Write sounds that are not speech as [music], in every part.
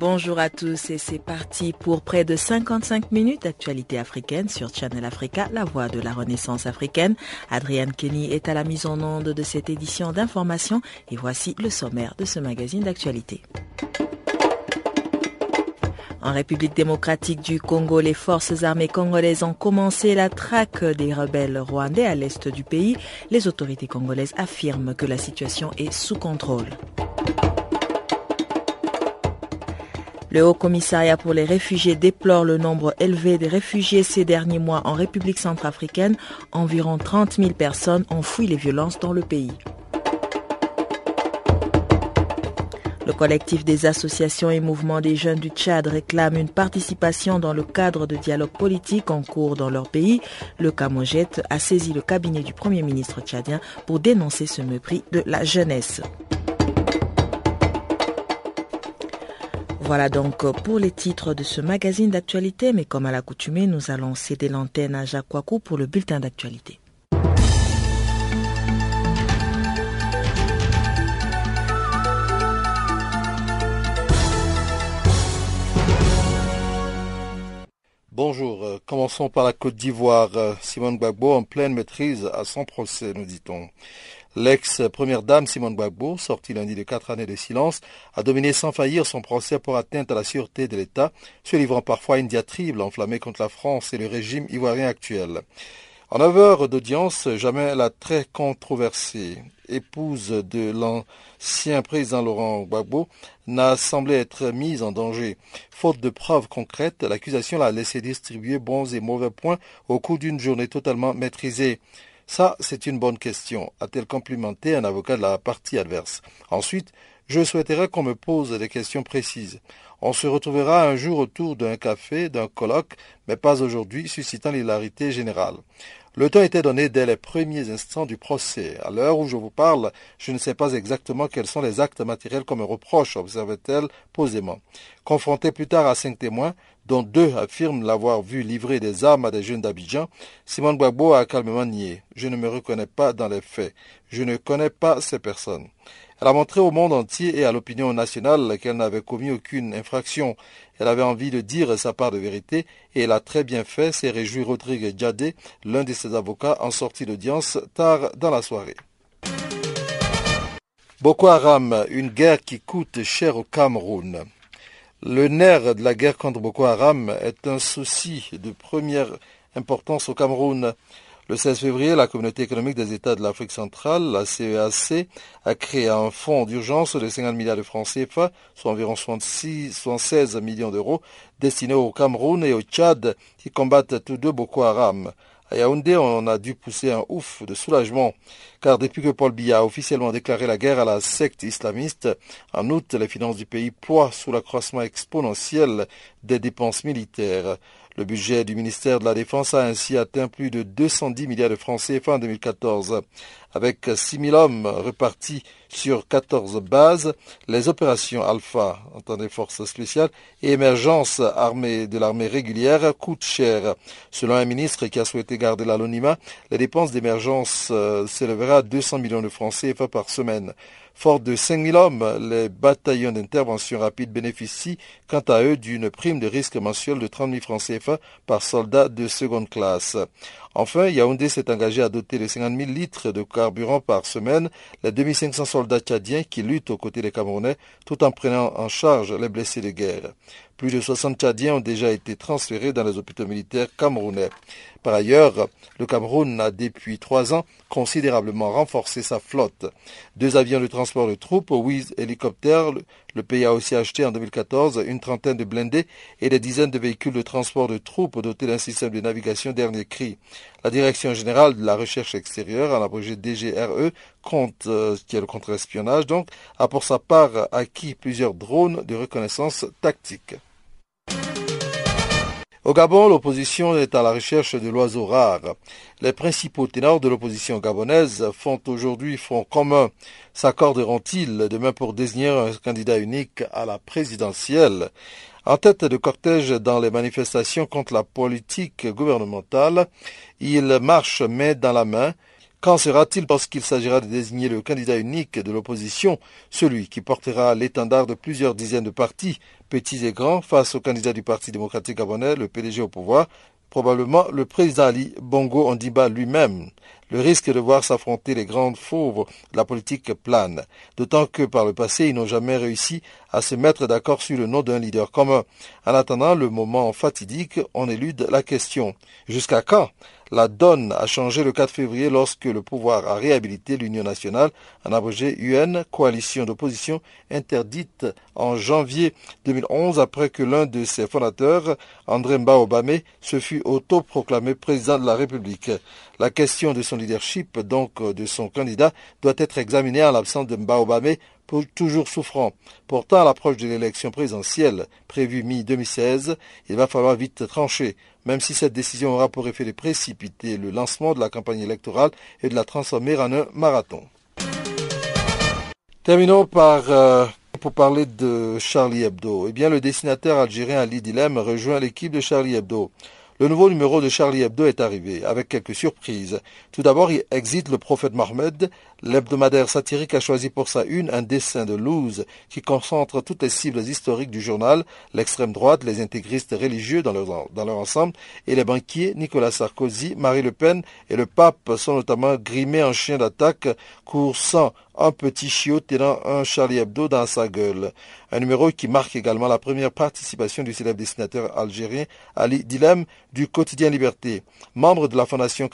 Bonjour à tous et c'est parti pour près de 55 minutes d'actualité africaine sur Channel Africa, la voix de la renaissance africaine. Adrienne Kenny est à la mise en onde de cette édition d'information et voici le sommaire de ce magazine d'actualité. En République démocratique du Congo, les forces armées congolaises ont commencé la traque des rebelles rwandais à l'est du pays. Les autorités congolaises affirment que la situation est sous contrôle. Le Haut Commissariat pour les réfugiés déplore le nombre élevé de réfugiés ces derniers mois en République centrafricaine. Environ 30 000 personnes ont fui les violences dans le pays. Le collectif des associations et mouvements des jeunes du Tchad réclame une participation dans le cadre de dialogue politique en cours dans leur pays. Le Camojet a saisi le cabinet du Premier ministre tchadien pour dénoncer ce mépris de la jeunesse. Voilà donc pour les titres de ce magazine d'actualité, mais comme à l'accoutumée, nous allons céder l'antenne à Jacques Wakou pour le bulletin d'actualité. Bonjour, euh, commençons par la Côte d'Ivoire. Euh, Simone Gbagbo en pleine maîtrise à son procès, nous dit-on. L'ex-première dame Simone Gbagbo, sortie lundi de quatre années de silence, a dominé sans faillir son procès pour atteinte à la sûreté de l'État, se livrant parfois à une diatribe enflammée contre la France et le régime ivoirien actuel. En neuf heures d'audience, jamais la très controversée épouse de l'ancien président Laurent Gbagbo n'a semblé être mise en danger. Faute de preuves concrètes, l'accusation l'a laissé distribuer bons et mauvais points au cours d'une journée totalement maîtrisée. Ça, c'est une bonne question, a-t-elle complimenté un avocat de la partie adverse. Ensuite, je souhaiterais qu'on me pose des questions précises. On se retrouvera un jour autour d'un café, d'un colloque, mais pas aujourd'hui, suscitant l'hilarité générale. Le temps était donné dès les premiers instants du procès. À l'heure où je vous parle, je ne sais pas exactement quels sont les actes matériels qu'on me reproche, observait-elle posément. Confrontée plus tard à cinq témoins, dont deux affirment l'avoir vu livrer des armes à des jeunes d'Abidjan, Simone Gbagbo a calmement nié. Je ne me reconnais pas dans les faits. Je ne connais pas ces personnes. Elle a montré au monde entier et à l'opinion nationale qu'elle n'avait commis aucune infraction. Elle avait envie de dire sa part de vérité et elle a très bien fait, s'est réjoui Rodrigue Djadé, l'un de ses avocats en sortie d'audience tard dans la soirée. Boko Haram, une guerre qui coûte cher au Cameroun. Le nerf de la guerre contre Boko Haram est un souci de première importance au Cameroun. Le 16 février, la Communauté économique des États de l'Afrique centrale, la CEAC, a créé un fonds d'urgence de 50 milliards de francs CFA, soit environ 66, 76 millions d'euros, destiné au Cameroun et au Tchad, qui combattent tous deux Boko Haram. À Yaoundé, on a dû pousser un ouf de soulagement, car depuis que Paul Biya a officiellement déclaré la guerre à la secte islamiste, en août, les finances du pays ploient sous l'accroissement exponentiel des dépenses militaires. Le budget du ministère de la Défense a ainsi atteint plus de 210 milliards de francs CFA en 2014. Avec 6 000 hommes repartis sur 14 bases, les opérations Alpha, entendez forces spéciales, et émergence armée de l'armée régulière coûtent cher. Selon un ministre qui a souhaité garder l'anonymat, les dépenses d'émergence euh, s'élèveraient à 200 millions de francs CFA par semaine. Fort de 5000 hommes, les bataillons d'intervention rapide bénéficient quant à eux d'une prime de risque mensuel de 30 000 francs CFA par soldat de seconde classe. Enfin, Yaoundé s'est engagé à doter de 50 000 litres de carburant par semaine les 2500 soldats tchadiens qui luttent aux côtés des Camerounais tout en prenant en charge les blessés de guerre. Plus de 60 Tchadiens ont déjà été transférés dans les hôpitaux militaires camerounais. Par ailleurs, le Cameroun a depuis trois ans considérablement renforcé sa flotte. Deux avions de transport de troupes, huit hélicoptères, le pays a aussi acheté en 2014 une trentaine de blindés et des dizaines de véhicules de transport de troupes dotés d'un système de navigation dernier cri. La Direction générale de la recherche extérieure, en abrégé DGRE, compte, euh, qui est le contre-espionnage donc, a pour sa part acquis plusieurs drones de reconnaissance tactique. Au Gabon, l'opposition est à la recherche de l'oiseau rare. Les principaux ténors de l'opposition gabonaise font aujourd'hui front commun. S'accorderont-ils demain pour désigner un candidat unique à la présidentielle? En tête de cortège dans les manifestations contre la politique gouvernementale, ils marchent main dans la main Qu'en sera-t-il lorsqu'il s'agira de désigner le candidat unique de l'opposition, celui qui portera l'étendard de plusieurs dizaines de partis, petits et grands, face au candidat du Parti démocratique gabonais, le PDG au pouvoir, probablement le président Ali Bongo Ondiba lui-même? Le risque de voir s'affronter les grandes fauves de la politique plane, d'autant que par le passé ils n'ont jamais réussi à se mettre d'accord sur le nom d'un leader commun. En attendant le moment fatidique, on élude la question. Jusqu'à quand la donne a changé le 4 février lorsque le pouvoir a réhabilité l'Union nationale, en abrégé UN, coalition d'opposition interdite en janvier 2011 après que l'un de ses fondateurs, André Mbaobame, se fut autoproclamé président de la République. La question de son leadership, donc de son candidat, doit être examinée en l'absence de Mbaobame toujours souffrant. Pourtant, à l'approche de l'élection présidentielle prévue mi-2016, il va falloir vite trancher, même si cette décision aura pour effet de précipiter le lancement de la campagne électorale et de la transformer en un marathon. Terminons par euh, pour parler de Charlie Hebdo. Eh bien, le dessinateur algérien Ali Dilem rejoint l'équipe de Charlie Hebdo. Le nouveau numéro de Charlie Hebdo est arrivé, avec quelques surprises. Tout d'abord, il exite le prophète Mohamed. L'hebdomadaire satirique a choisi pour sa une un dessin de Luz qui concentre toutes les cibles historiques du journal, l'extrême droite, les intégristes religieux dans leur, dans leur ensemble, et les banquiers Nicolas Sarkozy, Marie Le Pen et le pape sont notamment grimés en chien d'attaque, coursant un petit chiot tenant un Charlie Hebdo dans sa gueule. Un numéro qui marque également la première participation du célèbre dessinateur algérien Ali Dilem du quotidien Liberté. Membre de la fondation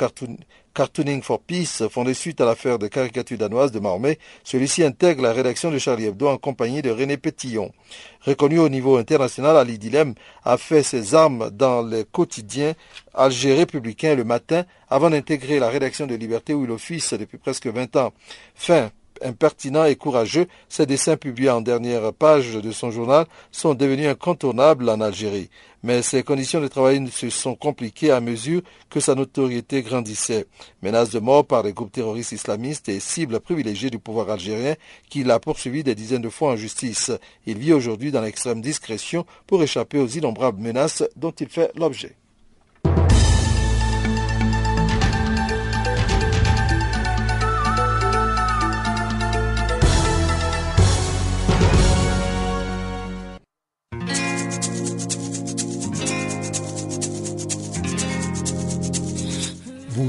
Cartooning for Peace, fondée suite à l'affaire de caricature danoise de Mahomet, celui-ci intègre la rédaction de Charlie Hebdo en compagnie de René Pétillon. Reconnu au niveau international, Ali Dilem a fait ses armes dans les quotidiens Alger républicain le matin avant d'intégrer la rédaction de Liberté où il office depuis presque 20 ans. Fin impertinent et courageux, ses dessins publiés en dernière page de son journal sont devenus incontournables en Algérie. Mais ses conditions de travail se sont compliquées à mesure que sa notoriété grandissait. Menace de mort par les groupes terroristes islamistes et cible privilégiée du pouvoir algérien qui l'a poursuivi des dizaines de fois en justice. Il vit aujourd'hui dans l'extrême discrétion pour échapper aux innombrables menaces dont il fait l'objet.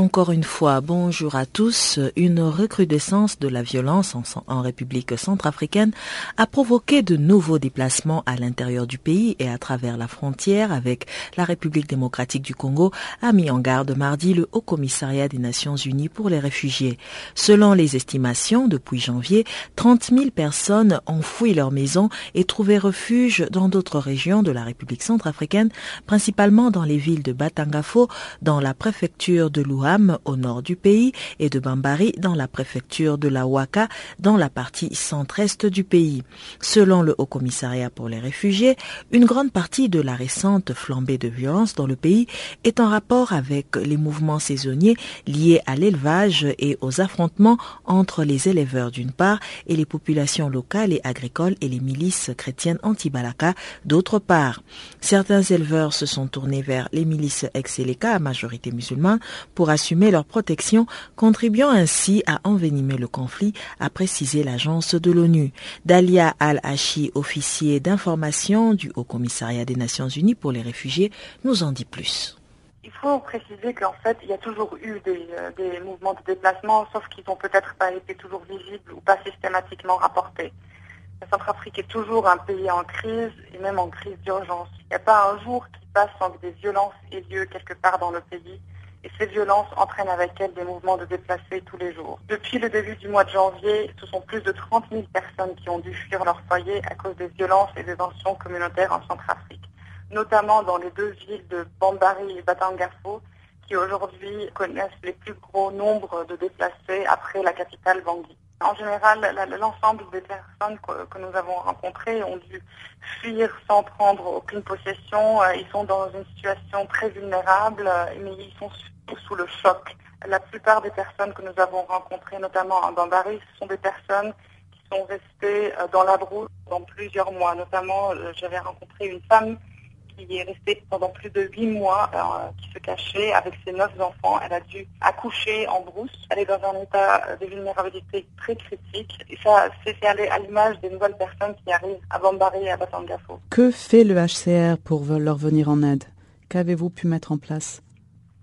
Encore une fois, bonjour à tous. Une recrudescence de la violence en, République centrafricaine a provoqué de nouveaux déplacements à l'intérieur du pays et à travers la frontière avec la République démocratique du Congo, a mis en garde mardi le Haut Commissariat des Nations Unies pour les réfugiés. Selon les estimations, depuis janvier, 30 000 personnes ont fui leur maison et trouvé refuge dans d'autres régions de la République centrafricaine, principalement dans les villes de Batangafo, dans la préfecture de Lou au nord du pays et de Bambari dans la préfecture de la Ouaka dans la partie centre-est du pays. Selon le Haut Commissariat pour les réfugiés, une grande partie de la récente flambée de violence dans le pays est en rapport avec les mouvements saisonniers liés à l'élevage et aux affrontements entre les éleveurs d'une part et les populations locales et agricoles et les milices chrétiennes anti-Balaka d'autre part. Certains éleveurs se sont tournés vers les milices ex-Seleka à majorité musulmane pour assumer leur protection, contribuant ainsi à envenimer le conflit, a précisé l'agence de l'ONU. Dalia Al-Hashi, officier d'information du Haut Commissariat des Nations Unies pour les réfugiés, nous en dit plus. Il faut préciser qu'en fait, il y a toujours eu des, euh, des mouvements de déplacement, sauf qu'ils n'ont peut-être pas été toujours visibles ou pas systématiquement rapportés. La Centrafrique est toujours un pays en crise et même en crise d'urgence. Il n'y a pas un jour qui passe sans que des violences aient lieu quelque part dans le pays. Et ces violences entraînent avec elles des mouvements de déplacés tous les jours. Depuis le début du mois de janvier, ce sont plus de 30 000 personnes qui ont dû fuir leur foyer à cause des violences et des tensions communautaires en Centrafrique, notamment dans les deux villes de Bambari et Batangafo, qui aujourd'hui connaissent les plus gros nombres de déplacés après la capitale Bangui. En général, l'ensemble des personnes que, nous avons rencontrées ont dû fuir sans prendre aucune possession. Euh, ils sont dans une situation très vulnérable, euh, mais ils sont sous le choc. La plupart des personnes que nous avons rencontrées, notamment en Bambari, ce sont des personnes qui sont restées euh, dans la brousse pendant plusieurs mois. Notamment, j'avais rencontré une femme qui est restée pendant plus de huit mois, euh, qui se cachait avec ses neuf enfants. Elle a dû accoucher en brousse. Elle est dans un état de vulnérabilité très critique. Et ça, c'est à l'image des nouvelles personnes qui arrivent à Bambari et à Batangafo. Que fait le HCR pour leur venir en aide? Qu'avez-vous pu mettre en place?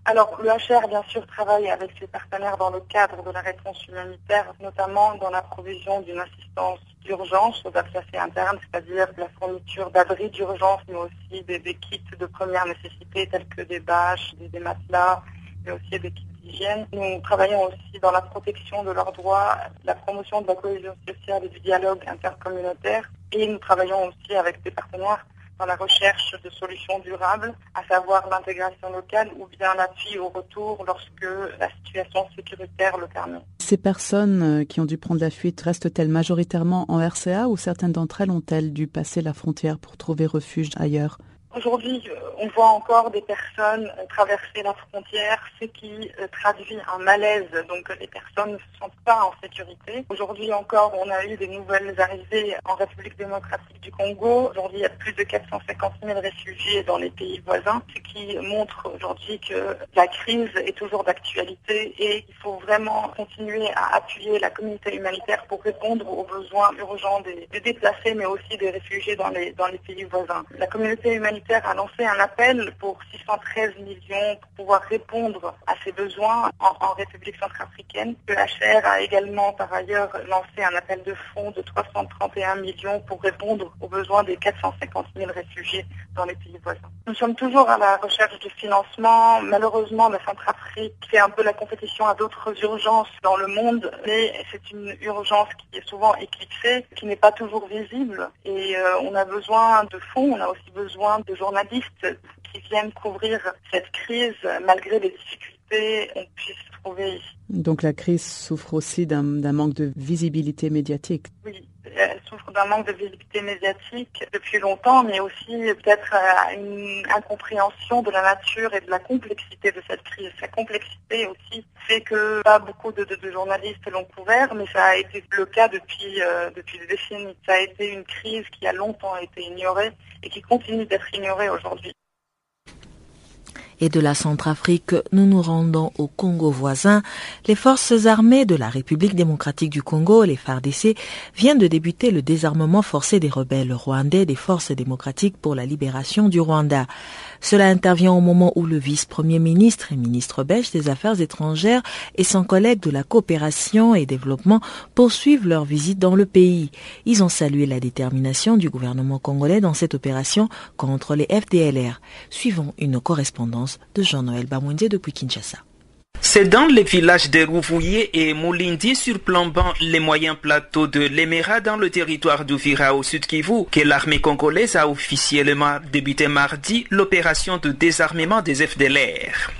Alors, le HR, bien sûr, travaille avec ses partenaires dans le cadre de la réponse humanitaire, notamment dans la provision d'une assistance d'urgence aux déplacés internes, c'est-à-dire la fourniture d'abris d'urgence, mais aussi des, kits de première nécessité tels que des bâches, des, matelas, mais aussi des kits d'hygiène. Nous travaillons aussi dans la protection de leurs droits, la promotion de la cohésion sociale et du dialogue intercommunautaire. Et nous travaillons aussi avec des partenaires dans la recherche de solutions durables, à savoir l'intégration locale ou bien l'appui au retour lorsque la situation sécuritaire le permet. Ces personnes euh, qui ont dû prendre la fuite restent-elles majoritairement en RCA ou certaines d'entre elles ont-elles dû passer la frontière pour trouver refuge ailleurs? Aujourd'hui, euh, on voit encore des personnes traverser la frontière, ce qui euh, traduit un malaise. Donc les personnes ne se sentent pas en sécurité. Aujourd'hui encore, on a eu des nouvelles arrivées en République démocratique du Congo. Aujourd'hui, il y a plus de 450 000 réfugiés dans les pays voisins, ce qui montre aujourd'hui que la crise est toujours d'actualité et il faut vraiment continuer à appuyer la communauté humanitaire pour répondre aux besoins urgents des, déplacés, mais aussi des réfugiés dans les, dans les pays voisins. La communauté humanitaire a lancé un appel pour 613 millions pour pouvoir répondre à ces besoins en, République centrafricaine. Le HR a également par ailleurs lancé un appel de fonds de 331 millions pour répondre aux besoins des 450 000 réfugiés dans les pays voisins. Nous sommes toujours à la recherche de financement. Malheureusement, la Centrafrique fait un peu la compétition à d'autres urgences dans le monde, mais c'est une urgence qui est souvent éclipsée, qui n'est pas toujours visible. Et euh, on a besoin de fonds, on a aussi besoin de journalistes qui viennent couvrir cette crise malgré les difficultés qu'on puisse trouver. Donc la crise souffre aussi d'un manque de visibilité médiatique. Oui, elle souffre d'un manque de visibilité médiatique depuis longtemps, mais aussi peut-être euh, une incompréhension de la nature et de la complexité de cette crise. Sa complexité aussi fait que pas beaucoup de, journalistes l'ont couvert, mais ça a été le cas depuis, euh, depuis des décennies. Ça a été une crise qui a longtemps été ignorée et qui continue d'être ignorée aujourd'hui et de la Centrafrique, nous nous rendons au Congo voisin. Les forces armées de la République démocratique du Congo, les FARDC, viennent de débuter le désarmement forcé des rebelles rwandais des forces démocratiques pour la libération du Rwanda. Cela intervient au moment où le vice-premier ministre et ministre belge des Affaires étrangères et son collègue de la coopération et développement poursuivent leur visite dans le pays. Ils ont salué la détermination du gouvernement congolais dans cette opération contre les FDLR. Suivons une correspondance de Jean-Noël Bamouindé depuis Kinshasa. C'est dans les villages de Rouvouillé et Moulindi surplombant les moyens plateaux de l'Emera dans le territoire d'Ouvira au sud Kivu que l'armée congolaise a officiellement débuté mardi l'opération de désarmement des FDLR.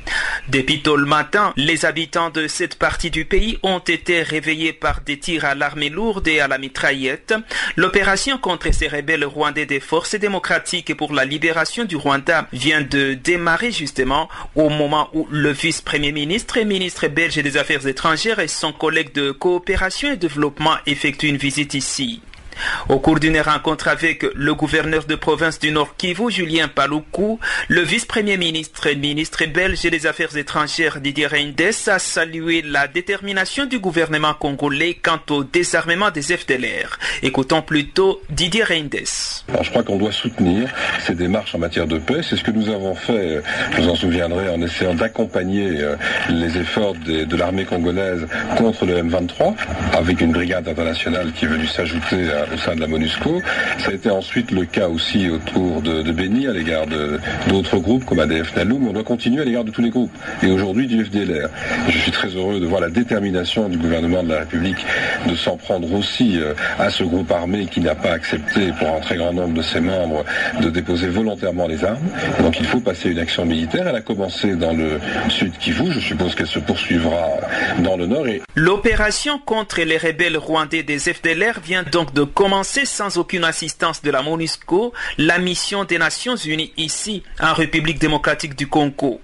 Depuis tôt le matin, les habitants de cette partie du pays ont été réveillés par des tirs à l'armée lourde et à la mitraillette. L'opération contre ces rebelles rwandais des forces démocratiques pour la libération du Rwanda vient de démarrer justement au moment où le vice-premier ministre ministre ministre belge des Affaires étrangères et son collègue de coopération et développement effectuent une visite ici. Au cours d'une rencontre avec le gouverneur de province du Nord Kivu, Julien Paloukou, le vice-premier ministre et ministre belge des Affaires étrangères Didier Reinders a salué la détermination du gouvernement congolais quant au désarmement des FDLR. Écoutons plutôt Didier Reinders. je crois qu'on doit soutenir ces démarches en matière de paix. C'est ce que nous avons fait, vous en souviendrez, en essayant d'accompagner euh, les efforts de, l'armée congolaise contre le M23, avec une brigade internationale qui est venue s'ajouter euh, au sein de la MONUSCO. Ça a été ensuite le cas aussi autour de, de Béni à l'égard d'autres groupes comme ADF NALU, mais on doit continuer à l'égard de tous les groupes. Et aujourd'hui du FDLR. Je suis très heureux de voir la détermination du gouvernement de la République de s'en prendre aussi euh, à ce groupe armé qui n'a pas accepté pour un très grand nombre de ses membres de déposer volontairement les armes. Donc il faut passer une action militaire. Elle a commencé dans le sud Kivu. Je suppose qu'elle se poursuivra dans le nord. Et... L'opération contre les rebelles rwandais des FDLR vient donc de commencer sans aucune assistance de la MONUSCO, la mission des Nations Unies ici, en République démocratique du Congo.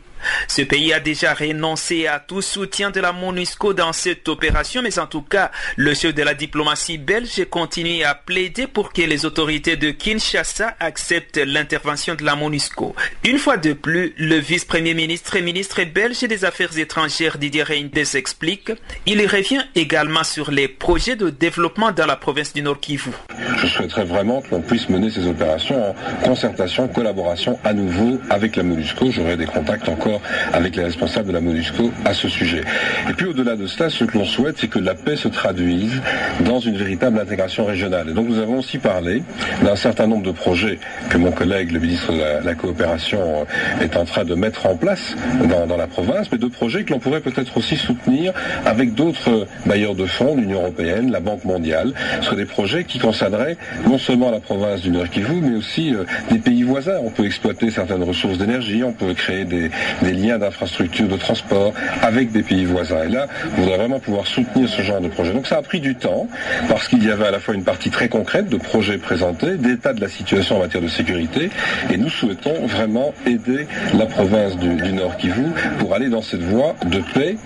Ce pays a déjà renoncé à tout soutien de la MONUSCO dans cette opération, mais en tout cas, le chef de la diplomatie belge continue à plaider pour que les autorités de Kinshasa acceptent l'intervention de la MONUSCO. Une fois de plus, le vice-premier ministre et ministre belge des Affaires étrangères Didier Reinders explique, il revient également sur les projets de développement dans la province du Nord Kivu. Je souhaiterais vraiment que l'on puisse mener ces opérations en concertation, collaboration à nouveau avec la MONUSCO. J'aurai des contacts encore avec les responsables de la MONUSCO à ce sujet. Et puis au-delà de cela, ce que l'on souhaite, c'est que la paix se traduise dans une véritable intégration régionale. Et donc nous avons aussi parlé d'un certain nombre de projets que mon collègue, le ministre de la, Coopération, euh, est en train de mettre en place dans, la province, mais de projets que l'on pourrait peut-être aussi soutenir avec d'autres bailleurs de fonds, l'Union européenne, la Banque mondiale. Sont des projets qui concerneraient non seulement la province du Nord Kivu, mais aussi euh, des pays voisins. On peut exploiter certaines ressources d'énergie, on peut créer des, des liens d'infrastructures de transport avec des pays voisins. Et là, on voudrait vraiment pouvoir soutenir ce genre de projet. Donc ça a pris du temps, parce qu'il y avait à la fois une partie très concrète de projets présentés, d'état de la situation en matière de sécurité, et nous souhaitons vraiment aider la province du, du Nord Kivu pour aller dans cette voie de paix,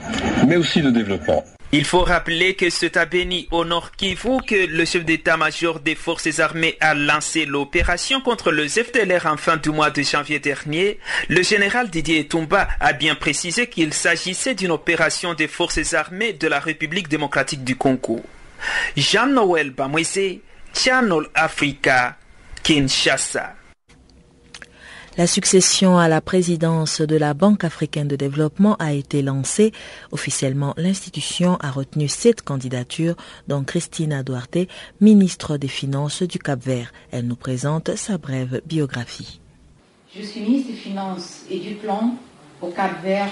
mais aussi de développement. Il faut rappeler que c'est à Béni, au nord Kivu, que le chef d'état-major des forces armées a lancé l'opération contre le FDLR en fin du mois de janvier dernier. Le général Didier Tumba a bien précisé qu'il s'agissait d'une opération des forces armées de la République démocratique du Congo. Jean-Noël Bamwese, Channel Africa, Kinshasa. La succession à la présidence de la Banque africaine de développement a été lancée. Officiellement, l'institution a retenu sept candidatures, dont Christina Duarte, ministre des Finances du Cap-Vert. Elle nous présente sa brève biographie. Je suis ministre des Finances et du Plan au Cap-Vert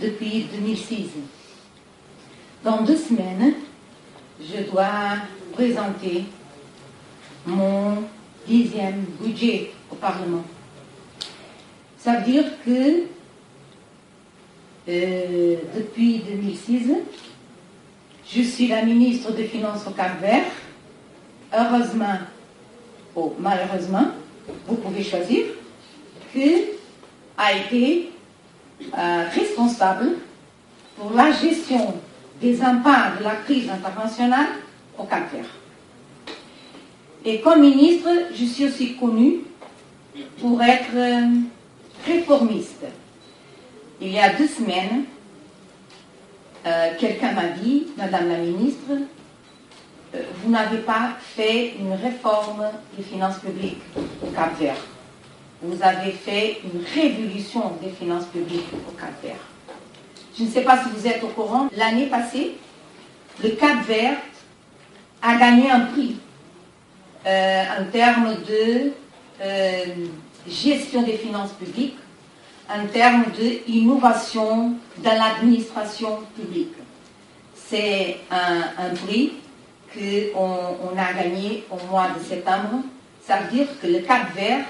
depuis 2006. Dans deux semaines, je dois présenter mon dixième budget au Parlement. Ça veut dire que euh, depuis 2006, je suis la ministre des Finances au Cap-Vert. Heureusement, ou malheureusement, vous pouvez choisir, que a été euh, responsable pour la gestion des impacts de la crise internationale au Cap-Vert. Et comme ministre, je suis aussi connue pour être euh, réformiste. Il y a deux semaines, euh, quelqu'un m'a dit, Madame la ministre, euh, vous n'avez pas fait une réforme des finances publiques au Cap Vert. Vous avez fait une révolution des finances publiques au Cap Vert. Je ne sais pas si vous êtes au courant, l'année passée, le Cap Vert a gagné un prix euh, en termes de gestion des finances publiques en termes d'innovation dans l'administration publique. C'est un, prix qu'on on a gagné au mois de septembre. Ça veut dire que le Cap Vert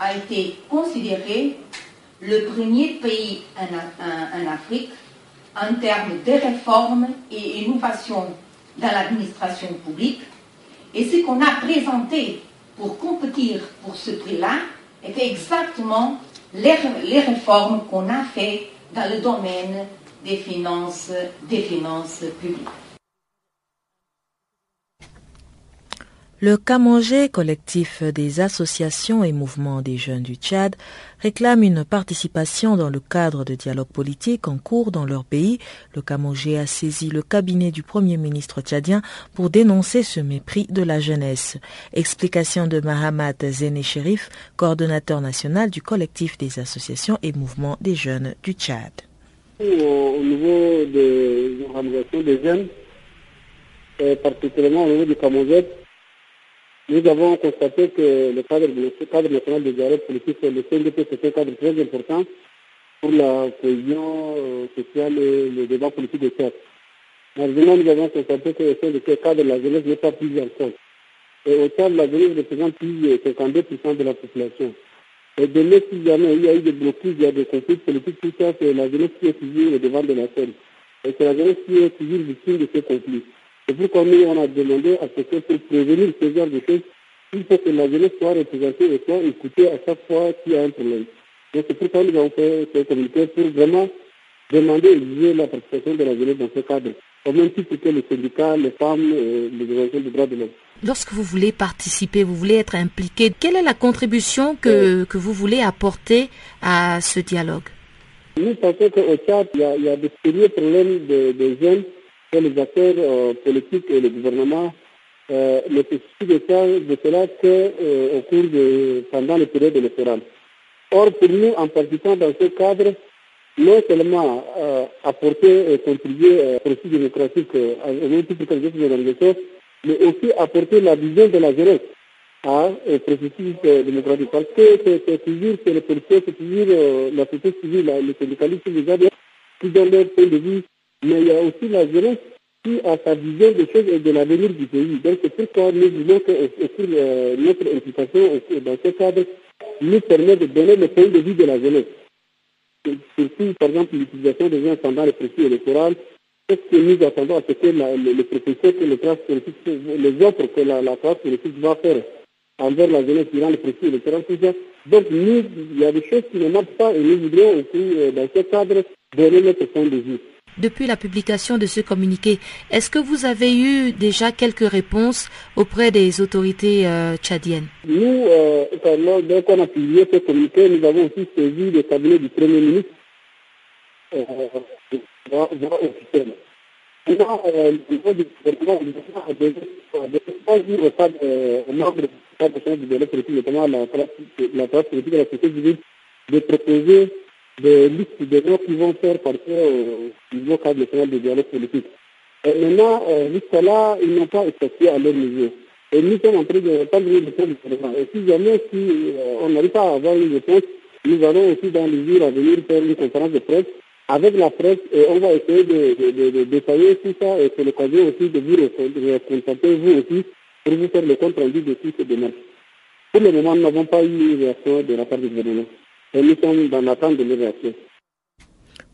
a été considéré le premier pays en, Afrique en termes de réformes et innovation dans l'administration publique. Et ce qu'on a présenté pour compétir pour ce prix-là était exactement les, réformes qu'on a faites dans le domaine des finances, des finances publiques. Le Kamongé, collectif des associations et mouvements des jeunes du Tchad, réclame une participation dans le cadre de dialogue politique en cours dans leur pays. Le Kamongé a saisi le cabinet du Premier ministre tchadien pour dénoncer ce mépris de la jeunesse. Explication de Mahamat Zene Sherif, coordonnateur national du collectif des associations et mouvements des jeunes du Tchad. Au niveau des organisations des jeunes, particulièrement au niveau du Kamongé, nous avons constaté que le cadre, le cadre national de dialogue politique, le CNDP, c'est un cadre très important pour la cohésion euh, sociale et le débat politique de Tchad. Malheureusement, nous avons constaté que au sein de cadre, la jeunesse n'est pas prise en. Et au Tchad, la jeunesse représente plus de 52% de la population. Et si jamais il y a eu des blocages, il y a des conflits politiques, tout ça, c'est la jeunesse qui est toujours au devant de la scène. Et c'est la jeunesse qui est toujours victime de ces conflits. C'est pourquoi nous, on a demandé à ce que pour prévenir ce genre de choses, il faut que la jeunesse soit représentée et soit écoutée à chaque fois qu'il y a un problème. Donc c'est pourquoi nous avons fait ce communiqué pour vraiment demander et exiger la participation de la jeunesse dans ce cadre. Au même titre que les syndicats, les femmes, et les organisations des droits de l'homme. Lorsque vous voulez participer, vous voulez être impliqué, quelle est la contribution que, que vous voulez apporter à ce dialogue? Nous pensons qu'au Tchad, il y, a, il y a des sérieux problèmes de, de jeunes que les acteurs politiques et le gouvernement euh, ne soucient de, ça, de cela qu'au euh, cours de, pendant les périodes électorales. Or, pour nous, en participant dans ce cadre, non seulement euh, apporter et contribuer euh, au processus démocratique euh, les autres mais aussi apporter la vision de la jeunesse à, au processus démocratique. Parce que c'est toujours c'est les c'est toujours la société civile, la, les syndicalistes, les gens qui donnent leur point de vue mais il y a aussi la jeunesse qui a sa vision des choses et de l'avenir du pays. Donc c'est pourquoi nous voulons que euh, notre implication dans ce cadre nous permet de donner le point de vue de la jeunesse. Surtout, par exemple, l'utilisation des gens pendant les processus électoraux, qu'est-ce que nous attendons à ce que le, les offres que la, la classe politique va faire envers la jeunesse durant le processus électoral, tout ça. Donc nous, il y a des choses qui ne marchent pas et nous voudrions aussi, euh, dans ce cadre, donner notre point de vue. Depuis la publication de ce communiqué, est-ce que vous avez eu déjà quelques réponses auprès des autorités euh, tchadiennes Nous, euh, dès qu'on a publié ce communiqué, nous avons aussi saisi le cabinet du Premier ministre euh, euh, le du euh, la la société de proposer des listes de noms qui vont faire partir au niveau cadre de dialogue politique. Et maintenant, euh, jusqu'à-là, ils n'ont pas effectué à leur niveau. Et nous sommes en train de réponse du président. Et si jamais si, euh, on n'arrive pas à avoir une réponse, nous allons aussi dans les jours à venir faire une conférence de presse avec la presse et on va essayer de, de, de, de détailler tout ça et c'est l'occasion aussi de vous contacter vous aussi pour vous faire le compte rendu de toutes ces démarches. Pour le moment, nous n'avons pas eu une réaction de la part du gouvernement. Et nous sommes dans l'attente de leur réaction.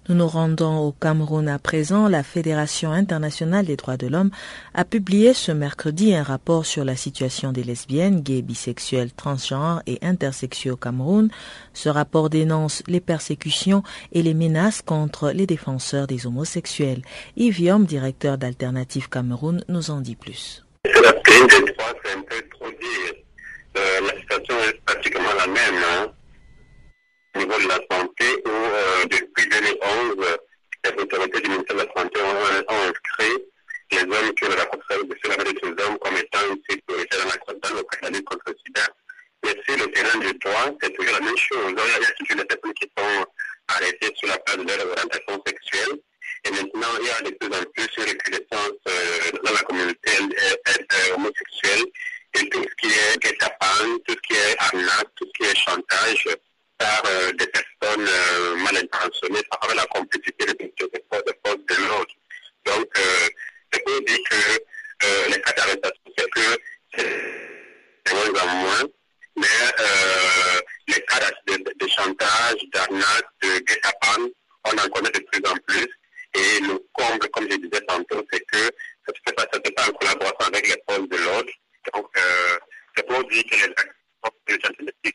Nous nous rendons au Cameroun à présent. La Fédération internationale des droits de l'homme a publié ce mercredi un rapport sur la situation des lesbiennes, gays, bisexuels, transgenres et intersexuels au Cameroun. Ce rapport dénonce les persécutions et les menaces contre les défenseurs des homosexuels. Yves Yom, directeur d'Alternative Cameroun, nous en dit plus. C'est la peine des droits, c'est un peu trop dire. Euh, la situation est pratiquement la même. Hein au niveau de la santé où euh, depuis 2011, les autorités du ministère de la Santé ont, inscrit les hommes qui ont la la vie de ces hommes comme étant une sécurité dans la, dans le cadre contre le sida. Mais sur le terrain du droit, c'est toujours la même chose. Il y a toujours des personnes qui sont arrêtées sur la base de leur orientation sexuelle. Et maintenant, il y a de plus en plus une recrudescence euh, dans la communauté euh, homosexuelle et tout ce qui est guet-apens, tout ce qui est arnaque, tout ce qui est chantage par euh, des personnes euh, mal intentionnées, ça fait la complicité des forces de, force de l'autre. Donc, euh, je peux dire que euh, les cas d'arrestation, c'est que c'est de moins en moins, mais euh, les cas de, de, de chantage, d'arnaque, de guet-apens, on en connaît de plus en plus. Et le comble, comme je disais tantôt, c'est que ça ne se fait pas, ça se fait pas en collaboration avec les forces de l'ordre. Donc, euh, c'est pour dire que les actes de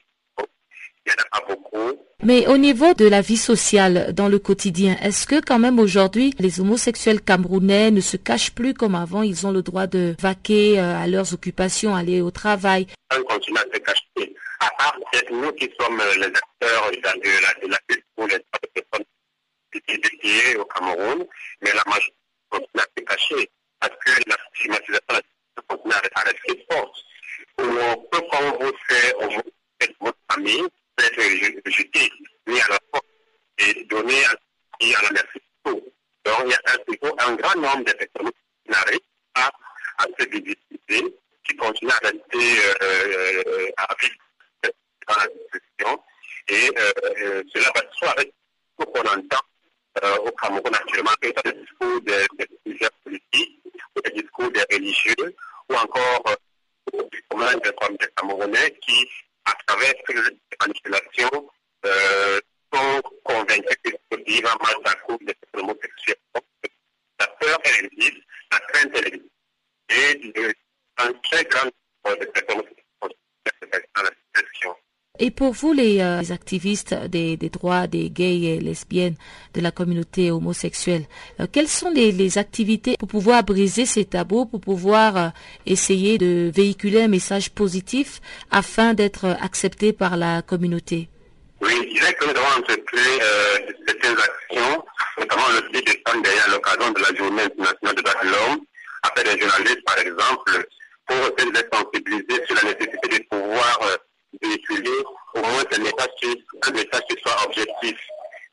il n'y en a pas beaucoup. Mais au niveau de la vie sociale dans le quotidien, est-ce que quand même aujourd'hui les homosexuels camerounais ne se cachent plus comme avant? Ils ont le droit de vaquer euh, à leurs occupations, aller au travail à rester forte. On peut, quand vous faites, votre famille, être jeté, mis à la porte et donné à, à la merci. Donc, il y a un, un grand nombre de personnes qui n'arrivent pas à se diviser, qui continuent à rester euh, à vivre dans la discussion. Et euh, cela va soit avec ce qu'on entend euh, au Cameroun actuellement, que ce des discours des de politiques, ou des discours des religieux, ou encore euh, du commun des Camerounais qui à travers ces manipulations, euh, sont convaincus qu'ils peuvent vivre en mal à cause de cette homosexuels. La peur, elle existe, la crainte, elle existe. Et pour vous, les, euh, activistes des, droits des gays et lesbiennes de la communauté homosexuelle, euh, quelles sont les, activités pour pouvoir briser ces tabous, pour pouvoir euh, essayer de véhiculer un message positif afin d'être accepté par la communauté? Oui, je dirais que nous devons entreprendre certaines actions, notamment le fait de derrière l'occasion de la journée internationale des droits de l'homme, après des journalistes par exemple, pour essayer de sensibiliser sur la nécessité de pouvoir véhiculer au moins un message, un message qui soit objectif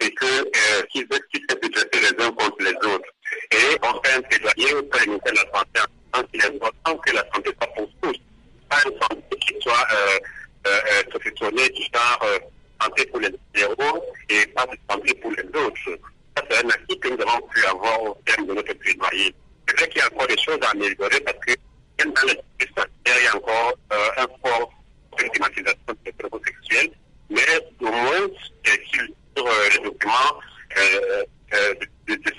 et que euh, qu'ils puissent se les uns contre les autres. Et un plaidoyer auprès du ministère de la Santé en qu'il est important que la santé soit pour tous, pas une santé qui soit euh, euh, genre euh, santé pour les héros et pas de santé pour les autres. Ça, c'est un acquis que nous avons pu avoir au terme de notre plaidoyer. C'est vrai qu'il y a encore des choses à améliorer parce que même dans les il y a encore euh, un fort stigmatisation des homosexuels, mais au moins sur euh, les documents euh, de, de,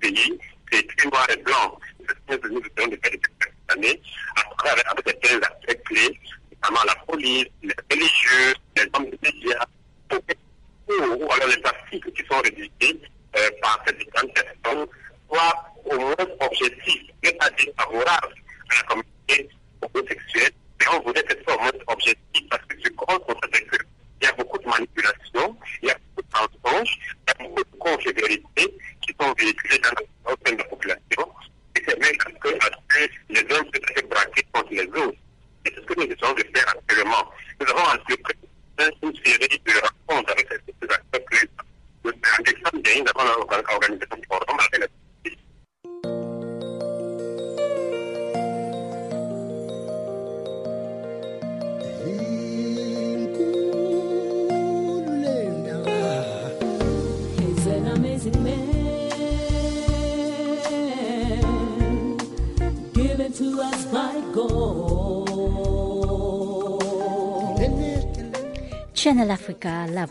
pays, c'est écrit noir et blanc. C'est ce que nous essayons de faire depuis quelques années, à travers avec certains aspects clés, notamment la police, les religieux, les hommes de médias, ou alors les articles qui sont rédigés par ces différentes personnes au moins objectifs, mais pas défavorables à la communauté homosexuelle mais on voudrait que ce soit au moins objectif parce que ce qu'on constate qu'il y a beaucoup de manipulations, il y a beaucoup de mensonges, il y a beaucoup de contre-vérités qui sont véhiculées dans la population.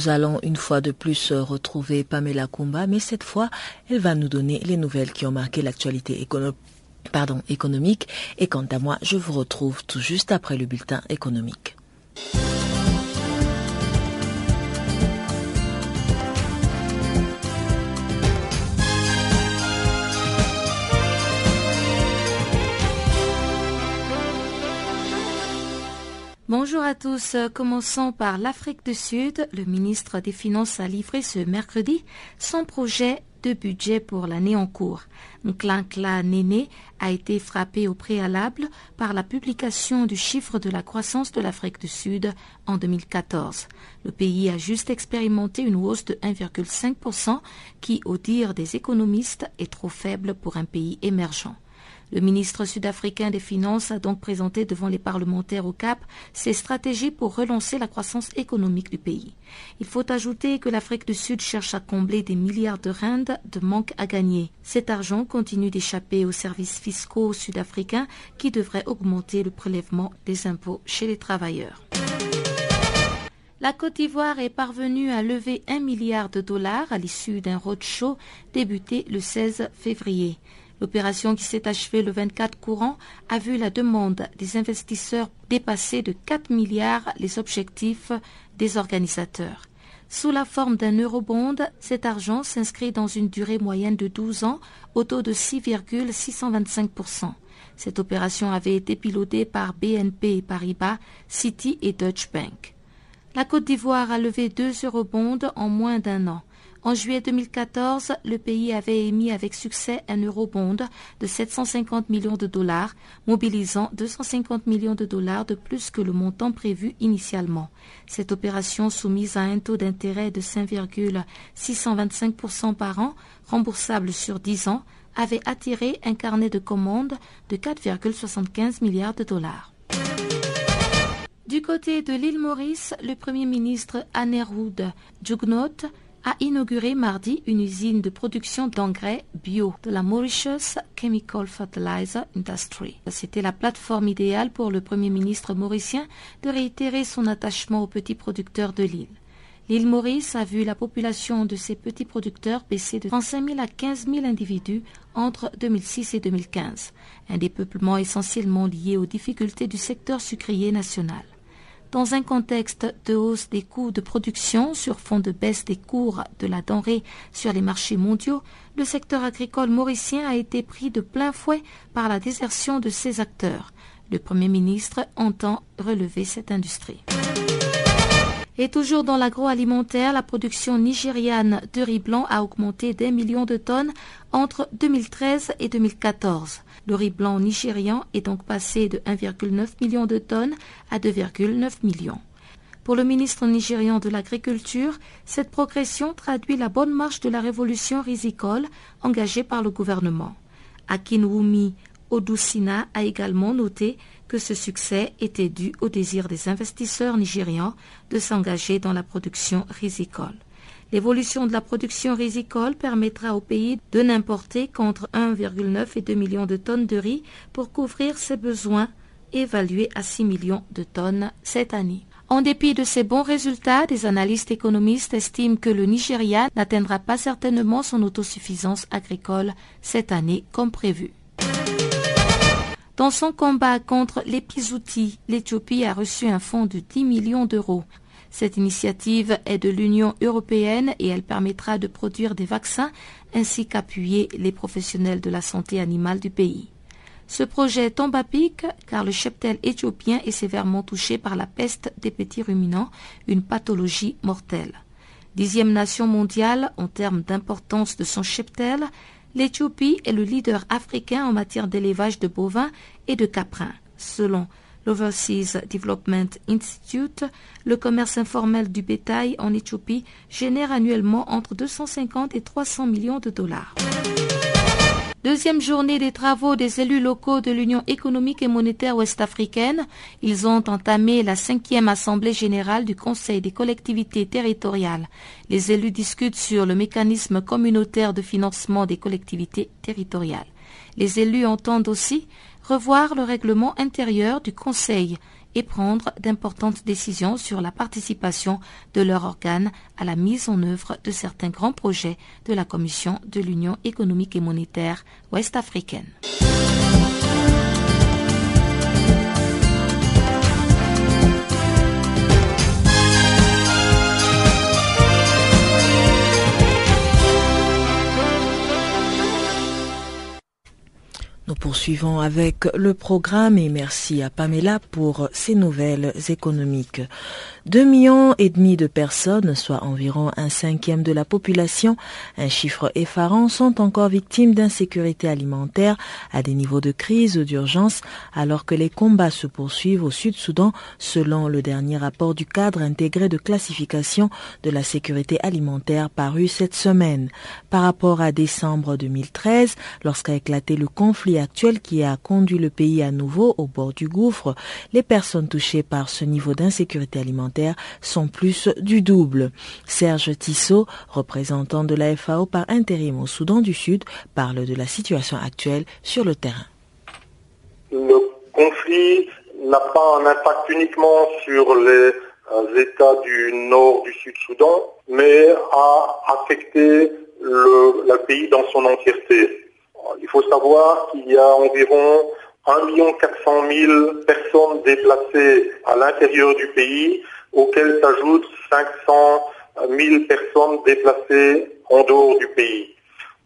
Nous allons une fois de plus retrouver Pamela Kumba, mais cette fois, elle va nous donner les nouvelles qui ont marqué l'actualité économique. Et quant à moi, je vous retrouve tout juste après le bulletin économique. Bonjour à tous. Commençons par l'Afrique du Sud. Le ministre des Finances a livré ce mercredi son projet de budget pour l'année en cours. Nkla Néné a été frappé au préalable par la publication du chiffre de la croissance de l'Afrique du Sud en 2014. Le pays a juste expérimenté une hausse de 1,5% qui, au dire des économistes, est trop faible pour un pays émergent. Le ministre sud-africain des Finances a donc présenté devant les parlementaires au Cap ses stratégies pour relancer la croissance économique du pays. Il faut ajouter que l'Afrique du Sud cherche à combler des milliards de rand de manque à gagner. Cet argent continue d'échapper aux services fiscaux sud-africains qui devraient augmenter le prélèvement des impôts chez les travailleurs. La Côte d'Ivoire est parvenue à lever un milliard de dollars à l'issue d'un roadshow débuté le 16 février. L'opération qui s'est achevée le 24 courant a vu la demande des investisseurs dépasser de 4 milliards les objectifs des organisateurs. Sous la forme d'un eurobond, cet argent s'inscrit dans une durée moyenne de 12 ans au taux de 6,625%. Cette opération avait été pilotée par BNP Paribas, Citi et Deutsche Bank. La Côte d'Ivoire a levé deux eurobonds en moins d'un an. En juillet 2014, le pays avait émis avec succès un eurobond de 750 millions de dollars, mobilisant 250 millions de dollars de plus que le montant prévu initialement. Cette opération soumise à un taux d'intérêt de 5,625% par an, remboursable sur 10 ans, avait attiré un carnet de commandes de 4,75 milliards de dollars. Du côté de l'île Maurice, le Premier ministre Anerhoud Jugnot a inauguré mardi une usine de production d'engrais bio de la Mauritius Chemical Fertilizer Industry. C'était la plateforme idéale pour le Premier ministre mauricien de réitérer son attachement aux petits producteurs de l'île. L'île Maurice a vu la population de ces petits producteurs baisser de 35 000 à 15 000 individus entre 2006 et 2015, un dépeuplement essentiellement lié aux difficultés du secteur sucrier national. Dans un contexte de hausse des coûts de production sur fond de baisse des cours de la denrée sur les marchés mondiaux, le secteur agricole mauricien a été pris de plein fouet par la désertion de ses acteurs. Le Premier ministre entend relever cette industrie. Et toujours dans l'agroalimentaire, la production nigériane de riz blanc a augmenté d'un million de tonnes entre 2013 et 2014. Le riz blanc nigérian est donc passé de 1,9 million de tonnes à 2,9 millions. Pour le ministre nigérian de l'Agriculture, cette progression traduit la bonne marche de la révolution risicole engagée par le gouvernement. Akinwumi Odusina a également noté que ce succès était dû au désir des investisseurs nigérians de s'engager dans la production risicole. L'évolution de la production risicole permettra au pays de n'importer qu'entre 1,9 et 2 millions de tonnes de riz pour couvrir ses besoins évalués à 6 millions de tonnes cette année. En dépit de ces bons résultats, des analystes économistes estiment que le Nigeria n'atteindra pas certainement son autosuffisance agricole cette année comme prévu. Dans son combat contre l'épizoutie, l'Éthiopie a reçu un fonds de 10 millions d'euros. Cette initiative est de l'Union européenne et elle permettra de produire des vaccins ainsi qu'appuyer les professionnels de la santé animale du pays. Ce projet tombe à pic car le cheptel éthiopien est sévèrement touché par la peste des petits ruminants, une pathologie mortelle. Dixième nation mondiale en termes d'importance de son cheptel, l'Éthiopie est le leader africain en matière d'élevage de bovins et de caprins. Selon l'Overseas Development Institute, le commerce informel du bétail en Éthiopie génère annuellement entre 250 et 300 millions de dollars. Deuxième journée des travaux des élus locaux de l'Union économique et monétaire ouest-africaine. Ils ont entamé la cinquième assemblée générale du Conseil des collectivités territoriales. Les élus discutent sur le mécanisme communautaire de financement des collectivités territoriales. Les élus entendent aussi revoir le règlement intérieur du Conseil et prendre d'importantes décisions sur la participation de leur organe à la mise en œuvre de certains grands projets de la Commission de l'Union économique et monétaire ouest-africaine. Nous poursuivons avec le programme et merci à Pamela pour ces nouvelles économiques. Deux millions et demi de personnes, soit environ un cinquième de la population, un chiffre effarant, sont encore victimes d'insécurité alimentaire à des niveaux de crise ou d'urgence, alors que les combats se poursuivent au Sud-Soudan, selon le dernier rapport du cadre intégré de classification de la sécurité alimentaire paru cette semaine. Par rapport à décembre 2013, lorsqu'a éclaté le conflit actuel qui a conduit le pays à nouveau au bord du gouffre, les personnes touchées par ce niveau d'insécurité alimentaire sont plus du double. Serge Tissot, représentant de la FAO par intérim au Soudan du Sud, parle de la situation actuelle sur le terrain. Le conflit n'a pas un impact uniquement sur les euh, États du nord du Sud-Soudan, mais a affecté le, pays dans son entièreté. Il faut savoir qu'il y a environ 1 400 000 personnes déplacées à l'intérieur du pays, auxquelles s'ajoutent 500 000 personnes déplacées en dehors du pays.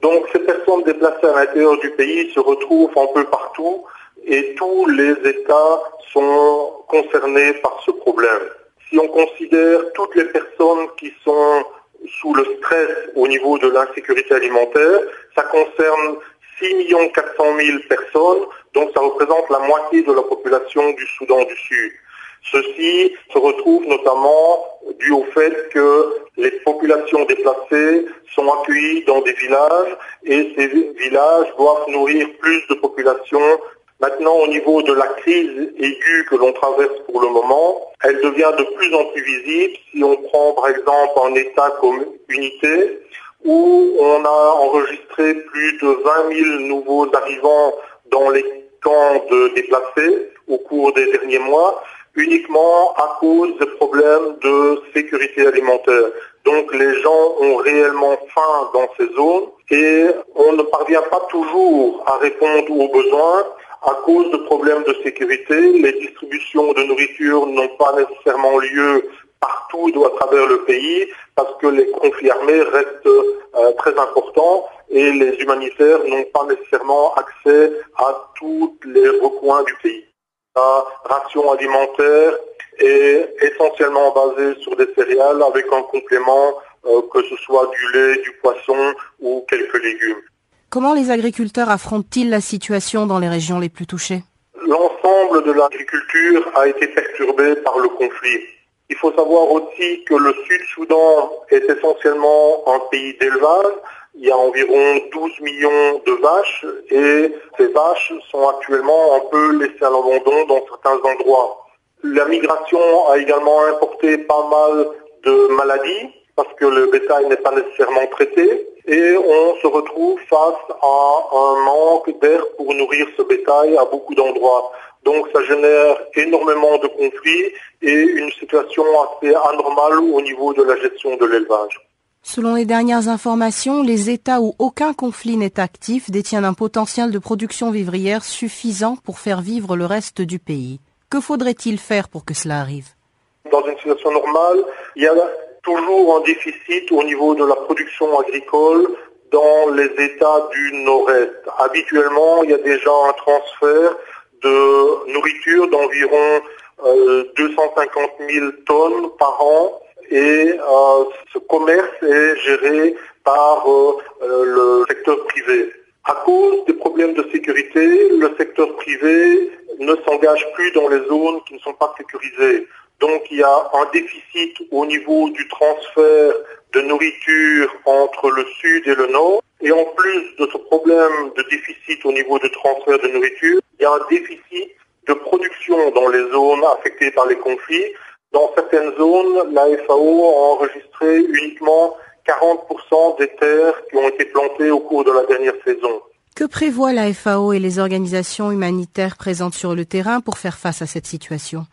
Donc ces personnes déplacées à l'intérieur du pays se retrouvent un peu partout et tous les États sont concernés par ce problème. Si on considère toutes les personnes qui sont sous le stress au niveau de l'insécurité alimentaire, ça concerne 6 400 000 personnes, donc ça représente la moitié de la population du Soudan du Sud. Ceci se retrouve notamment dû au fait que les populations déplacées sont accueillies dans des villages et ces villages doivent nourrir plus de populations. Maintenant, au niveau de la crise aiguë que l'on traverse pour le moment, elle devient de plus en plus visible. Si on prend par exemple un État comme Unité, où on a enregistré plus de 20 000 nouveaux arrivants dans les camps de déplacés au cours des derniers mois, uniquement à cause des problèmes de sécurité alimentaire. Donc les gens ont réellement faim dans ces zones et on ne parvient pas toujours à répondre aux besoins à cause de problèmes de sécurité. Les distributions de nourriture n'ont pas nécessairement lieu partout ou à travers le pays parce que les conflits armés restent euh, très importants et les humanitaires n'ont pas nécessairement accès à tous les recoins du pays. La ration alimentaire est essentiellement basée sur des céréales avec un complément euh, que ce soit du lait, du poisson ou quelques légumes. Comment les agriculteurs affrontent-ils la situation dans les régions les plus touchées? L'ensemble de l'agriculture a été perturbé par le conflit. Il faut savoir aussi que le Sud-Soudan est essentiellement un pays d'élevage il y a environ 12 millions de vaches et ces vaches sont actuellement un peu laissées à l'abandon dans certains endroits. La migration a également importé pas mal de maladies parce que le bétail n'est pas nécessairement traité et on se retrouve face à un manque d'air pour nourrir ce bétail à beaucoup d'endroits. Donc ça génère énormément de conflits et une situation assez anormale au niveau de la gestion de l'élevage. Selon les dernières informations, les États où aucun conflit n'est actif détiennent un potentiel de production vivrière suffisant pour faire vivre le reste du pays. Que faudrait-il faire pour que cela arrive? Dans une situation normale, il y a toujours un déficit au niveau de la production agricole dans les États du Nord-Est. Habituellement, il y a déjà un transfert de nourriture d'environ 250 euh, 000 tonnes par an et euh, ce commerce est géré par euh, euh, le secteur privé. À cause des problèmes de sécurité, le secteur privé ne s'engage plus dans les zones qui ne sont pas sécurisées. Donc il y a un déficit au niveau du transfert de nourriture entre le sud et le nord. Et en plus de ce problème de déficit au niveau du transfert de nourriture, il y a un déficit de production dans les zones affectées par les conflits dans certaines zones, la FAO a enregistré uniquement 40% des terres qui ont été plantées au cours de la dernière saison. Que prévoient la FAO et les organisations humanitaires présentes sur le terrain pour faire face à cette situation?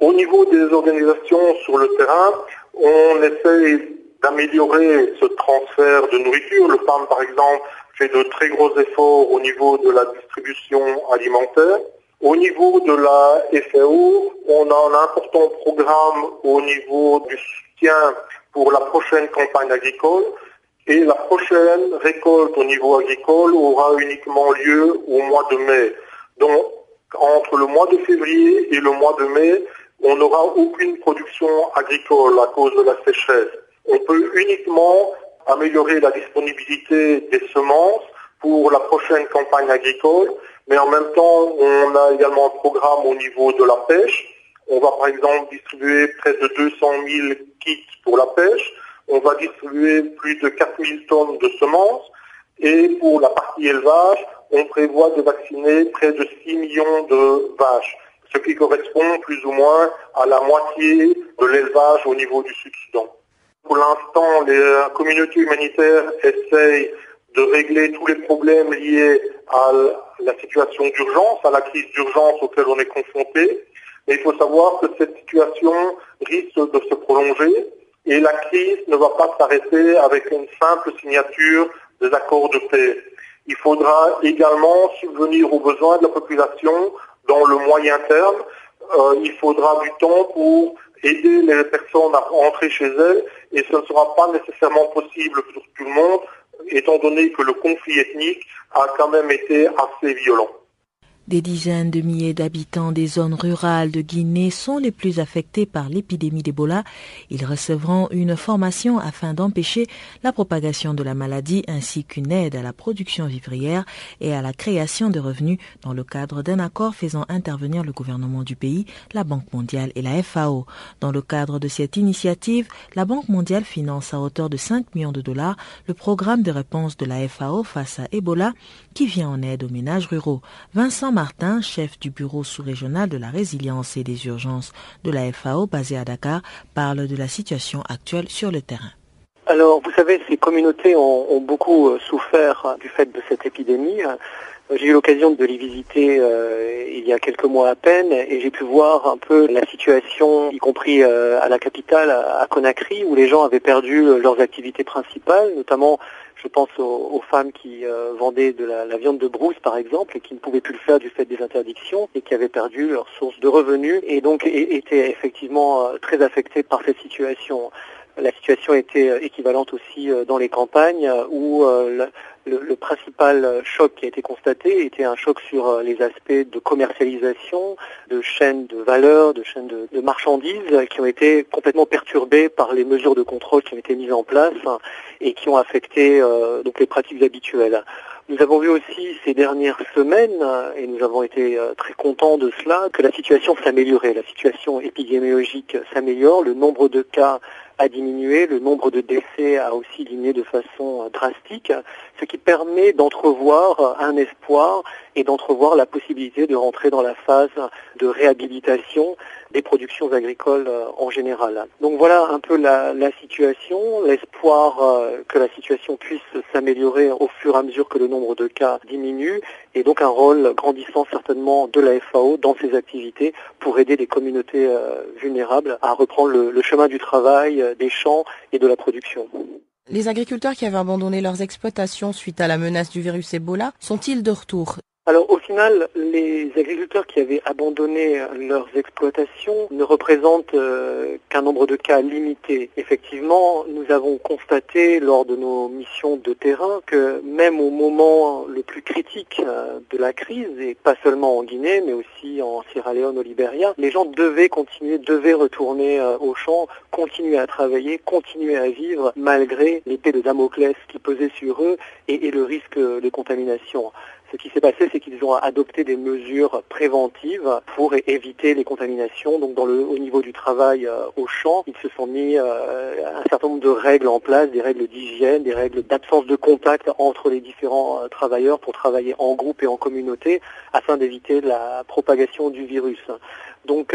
Au niveau des organisations sur le terrain, on essaie d'améliorer ce transfert de nourriture. Le PAM, par exemple, fait de très gros efforts au niveau de la distribution alimentaire. Au niveau de la FAO, on a un important programme au niveau du soutien pour la prochaine campagne agricole et la prochaine récolte au niveau agricole aura uniquement lieu au mois de mai. Donc, entre le mois de février et le mois de mai, on n'aura aucune production agricole à cause de la sécheresse. On peut uniquement améliorer la disponibilité des semences pour la prochaine campagne agricole, mais en même temps, on a également un programme au niveau de la pêche. On va par exemple distribuer près de 200 000 kits pour la pêche. On va distribuer plus de 4 000 tonnes de semences. Et pour la partie élevage, on prévoit de vacciner près de 6 millions de vaches, ce qui correspond plus ou moins à la moitié de l'élevage au niveau du Sud-Soudan. Pour l'instant, la communauté humanitaire essaye de régler tous les problèmes liés à la situation d'urgence, à la crise d'urgence auquel on est confronté. Mais il faut savoir que cette situation risque de se prolonger et la crise ne va pas s'arrêter avec une simple signature des accords de paix. Il faudra également subvenir aux besoins de la population dans le moyen terme. Euh, il faudra du temps pour aider les personnes à rentrer chez elles et ce ne sera pas nécessairement possible pour tout le monde étant donné que le conflit ethnique a quand même été assez violent. Des dizaines de milliers d'habitants des zones rurales de Guinée sont les plus affectés par l'épidémie d'Ebola. Ils recevront une formation afin d'empêcher la propagation de la maladie ainsi qu'une aide à la production vivrière et à la création de revenus dans le cadre d'un accord faisant intervenir le gouvernement du pays, la Banque mondiale et la FAO. Dans le cadre de cette initiative, la Banque mondiale finance à hauteur de 5 millions de dollars le programme de réponse de la FAO face à Ebola qui vient en aide aux ménages ruraux. Vincent Martin, chef du bureau sous-régional de la résilience et des urgences de la FAO basé à Dakar, parle de la situation actuelle sur le terrain. Alors, vous savez, ces communautés ont, beaucoup euh, souffert du fait de cette épidémie. J'ai eu l'occasion de les visiter euh, il y a quelques mois à peine et j'ai pu voir un peu la situation, y compris euh, à la capitale, à Conakry, où les gens avaient perdu leurs activités principales, notamment je pense aux, femmes qui euh, vendaient de la, viande de brousse, par exemple, et qui ne pouvaient plus le faire du fait des interdictions et qui avaient perdu leur source de revenus et donc étaient effectivement euh, très affectées par cette situation. La situation était euh, équivalente aussi dans les campagnes où le, principal choc qui a été constaté était un choc sur les aspects de commercialisation, de chaînes de valeur, de chaînes de, marchandises qui ont été complètement perturbées par les mesures de contrôle qui ont été mises en place et qui ont affecté euh, donc les pratiques habituelles. Nous avons vu aussi ces dernières semaines, et nous avons été euh, très contents de cela, que la situation s'améliorait. La situation épidémiologique s'améliore, le nombre de cas a diminué, le nombre de décès a aussi diminué de façon euh, drastique, ce qui permet d'entrevoir un espoir et d'entrevoir la possibilité de rentrer dans la phase de réhabilitation des productions agricoles euh, en général. Donc voilà un peu la, situation, l'espoir euh, que la situation puisse s'améliorer au fur et à mesure que le nombre de cas diminue et donc un rôle grandissant certainement de la FAO dans ses activités pour aider les communautés euh, vulnérables à reprendre le chemin du travail, des champs et de la production. Les agriculteurs qui avaient abandonné leurs exploitations suite à la menace du virus Ebola sont-ils de retour? Alors au final, les agriculteurs qui avaient abandonné leurs exploitations ne représentent euh, qu'un nombre de cas limité. Effectivement, nous avons constaté lors de nos missions de terrain que même au moment le plus critique euh, de la crise, et pas seulement en Guinée, mais aussi en Sierra Leone, au Libéria, les gens devaient continuer, devaient retourner euh, au champ, continuer à travailler, continuer à vivre malgré l'épée de Damoclès qui pesait sur eux et le risque de contamination. Ce qui s'est passé, c'est qu'ils ont adopté des mesures préventives pour éviter les contaminations. Donc, dans le, au niveau du travail euh, au champ, ils se sont mis euh, un certain nombre de règles en place, des règles d'hygiène, des règles d'absence de contact entre les différents euh, travailleurs pour travailler en groupe et en communauté afin d'éviter la propagation du virus. Donc,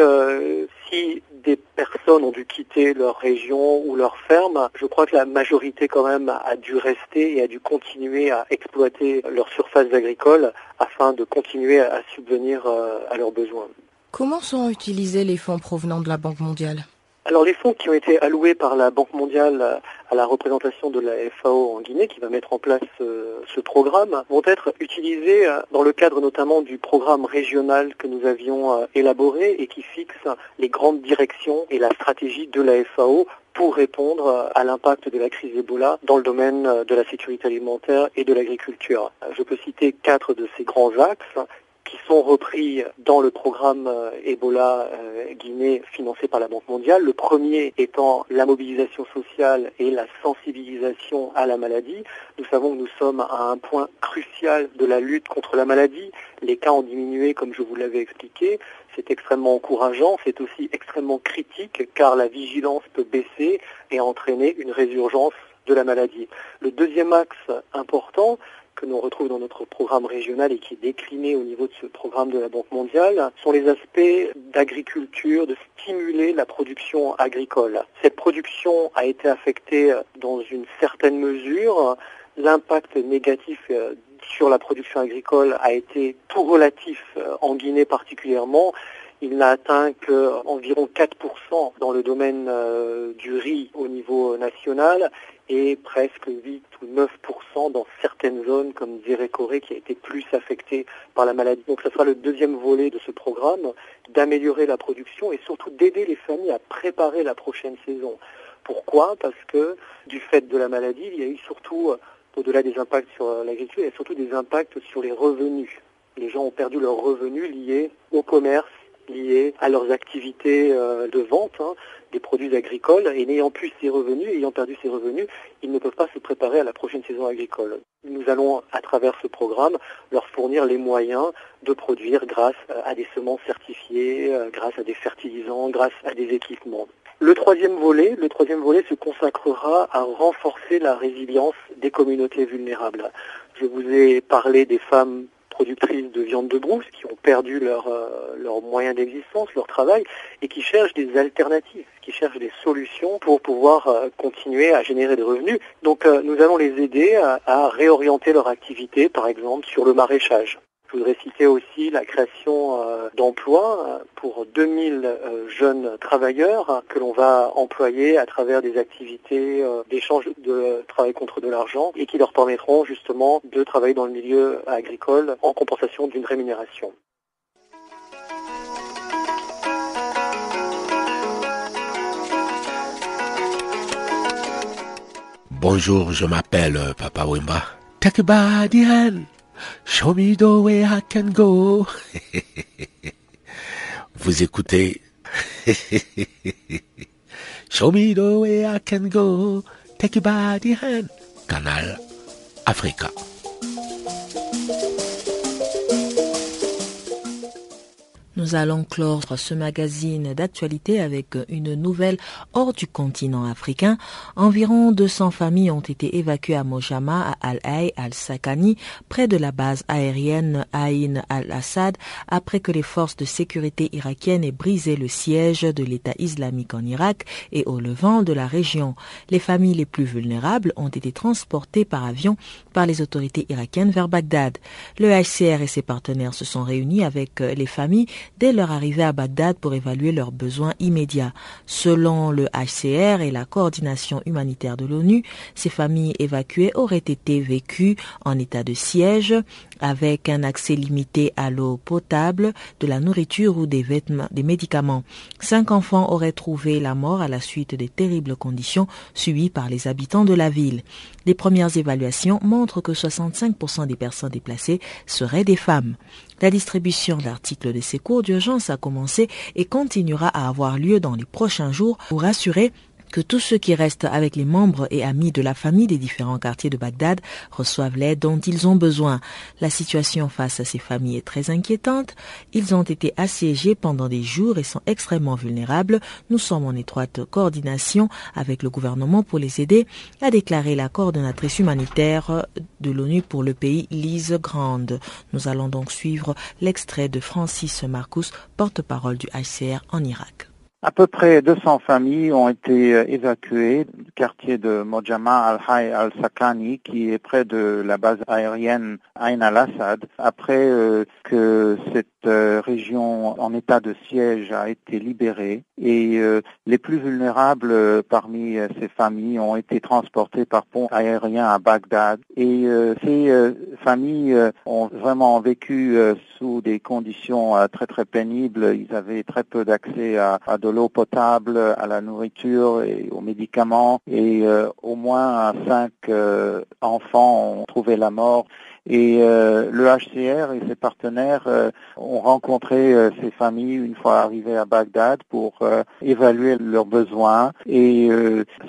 si des personnes ont dû quitter leur région ou leur ferme, je crois que la majorité quand même a dû rester et a dû continuer à exploiter leurs surfaces agricoles afin de continuer à subvenir euh, à leurs besoins. Comment sont utilisés les fonds provenant de la Banque mondiale? Alors les fonds qui ont été alloués par la Banque mondiale à la représentation de la FAO en Guinée, qui va mettre en place euh, ce programme, vont être utilisés euh, dans le cadre notamment du programme régional que nous avions euh, élaboré et qui fixe les grandes directions et la stratégie de la FAO pour répondre à l'impact de la crise Ebola dans le domaine de la sécurité alimentaire et de l'agriculture. Je peux citer quatre de ces grands axes qui sont repris dans le programme euh, Ebola euh, Guinée financé par la Banque mondiale. Le premier étant la mobilisation sociale et la sensibilisation à la maladie. Nous savons que nous sommes à un point crucial de la lutte contre la maladie. Les cas ont diminué comme je vous l'avais expliqué. C'est extrêmement encourageant, c'est aussi extrêmement critique car la vigilance peut baisser et entraîner une résurgence de la maladie. Le deuxième axe important, que l'on retrouve dans notre programme régional et qui est décliné au niveau de ce programme de la Banque mondiale sont les aspects d'agriculture, de stimuler la production agricole. Cette production a été affectée dans une certaine mesure. L'impact négatif euh, sur la production agricole a été tout relatif euh, en Guinée particulièrement. Il n'a atteint qu'environ 4% dans le domaine euh, du riz au niveau national et presque 8 ou 9% dans certaines zones comme Zérécoré qui a été plus affectée par la maladie. Donc ce sera le deuxième volet de ce programme, d'améliorer la production et surtout d'aider les familles à préparer la prochaine saison. Pourquoi? Parce que du fait de la maladie, il y a eu surtout, euh, au-delà des impacts sur euh, l'agriculture, il y a surtout des impacts sur les revenus. Les gens ont perdu leurs revenus liés au commerce, liés à leurs activités euh, de vente hein, des produits agricoles et n'ayant plus ces revenus, ayant perdu ces revenus, ils ne peuvent pas se préparer à la prochaine saison agricole. Nous allons, à travers ce programme, leur fournir les moyens de produire grâce à des semences certifiées, euh, grâce à des fertilisants, grâce à des équipements. Le troisième volet, le troisième volet se consacrera à renforcer la résilience des communautés vulnérables. Je vous ai parlé des femmes productrices de viande de brousse qui ont perdu leurs leur moyens d'existence, leur travail, et qui cherchent des alternatives, qui cherchent des solutions pour pouvoir euh, continuer à générer des revenus. Donc euh, nous allons les aider à réorienter leur activité, par exemple, sur le maraîchage. Je voudrais citer aussi la création euh, d'emplois euh, pour 2000 euh, jeunes travailleurs que l'on va employer à travers des activités d'échange de travail contre de l'argent et qui leur permettront justement de travailler dans le milieu agricole en compensation d'une rémunération. Bonjour, je m'appelle Papa Wimba. Take. Show me the way I can go. [laughs] Vous écoutez [laughs] Show me the way I can go. Take you by the hand. Canal Africa. Nous allons clore ce magazine d'actualité avec une nouvelle hors du continent africain. Environ 200 familles ont été évacuées à Mojama, à Al-Hay, al-Sakani, près de la base aérienne Ain al-Assad, après que les forces de sécurité irakiennes aient brisé le siège de l'État islamique en Irak et au Levant de la région. Les familles les plus vulnérables ont été transportées par avion par les autorités irakiennes vers Bagdad. Le HCR et ses partenaires se sont réunis avec les familles dès leur arrivée à Bagdad pour évaluer leurs besoins immédiats. Selon le HCR et la coordination humanitaire de l'ONU, ces familles évacuées auraient été vécues en état de siège avec un accès limité à l'eau potable, de la nourriture ou des vêtements, des médicaments. Cinq enfants auraient trouvé la mort à la suite des terribles conditions subies par les habitants de la ville. Les premières évaluations montrent que 65% des personnes déplacées seraient des femmes. La distribution d'articles de ces cours d'urgence a commencé et continuera à avoir lieu dans les prochains jours pour assurer que tous ceux qui restent avec les membres et amis de la famille des différents quartiers de Bagdad reçoivent l'aide dont ils ont besoin. La situation face à ces familles est très inquiétante. Ils ont été assiégés pendant des jours et sont extrêmement vulnérables. Nous sommes en étroite coordination avec le gouvernement pour les aider, a déclaré la coordonnatrice humanitaire de l'ONU pour le pays, Lise Grande. Nous allons donc suivre l'extrait de Francis Marcus, porte-parole du HCR en Irak. À peu près 200 familles ont été euh, évacuées du quartier de Mojama al-Hay al-Sakani, qui est près de la base aérienne Ain al-Assad, après euh, que cette euh, région en état de siège a été libérée et les plus vulnérables parmi ces familles ont été transportés par pont aérien à Bagdad. Et ces familles ont vraiment vécu sous des conditions très très pénibles. Ils avaient très peu d'accès à, à de l'eau potable, à la nourriture et aux médicaments. Et euh, au moins cinq euh, enfants ont trouvé la mort. Et euh, le HCR et ses partenaires euh, ont rencontré euh, ces familles une fois arrivées à Bagdad pour évaluer leurs besoins. Et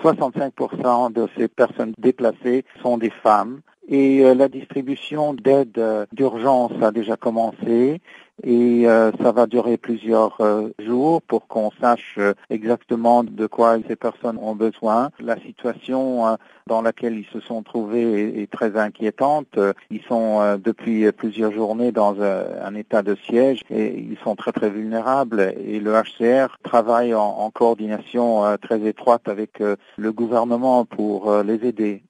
65% de ces personnes déplacées sont des femmes. Et la distribution d'aide d'urgence a déjà commencé et euh, ça va durer plusieurs euh, jours pour qu'on sache euh, exactement de quoi ces personnes ont besoin. La situation dans laquelle ils se sont trouvés est, très inquiétante. Ils sont depuis plusieurs journées dans un état de siège et ils sont très très vulnérables et le HCR travaille en coordination très étroite avec le gouvernement pour les aider.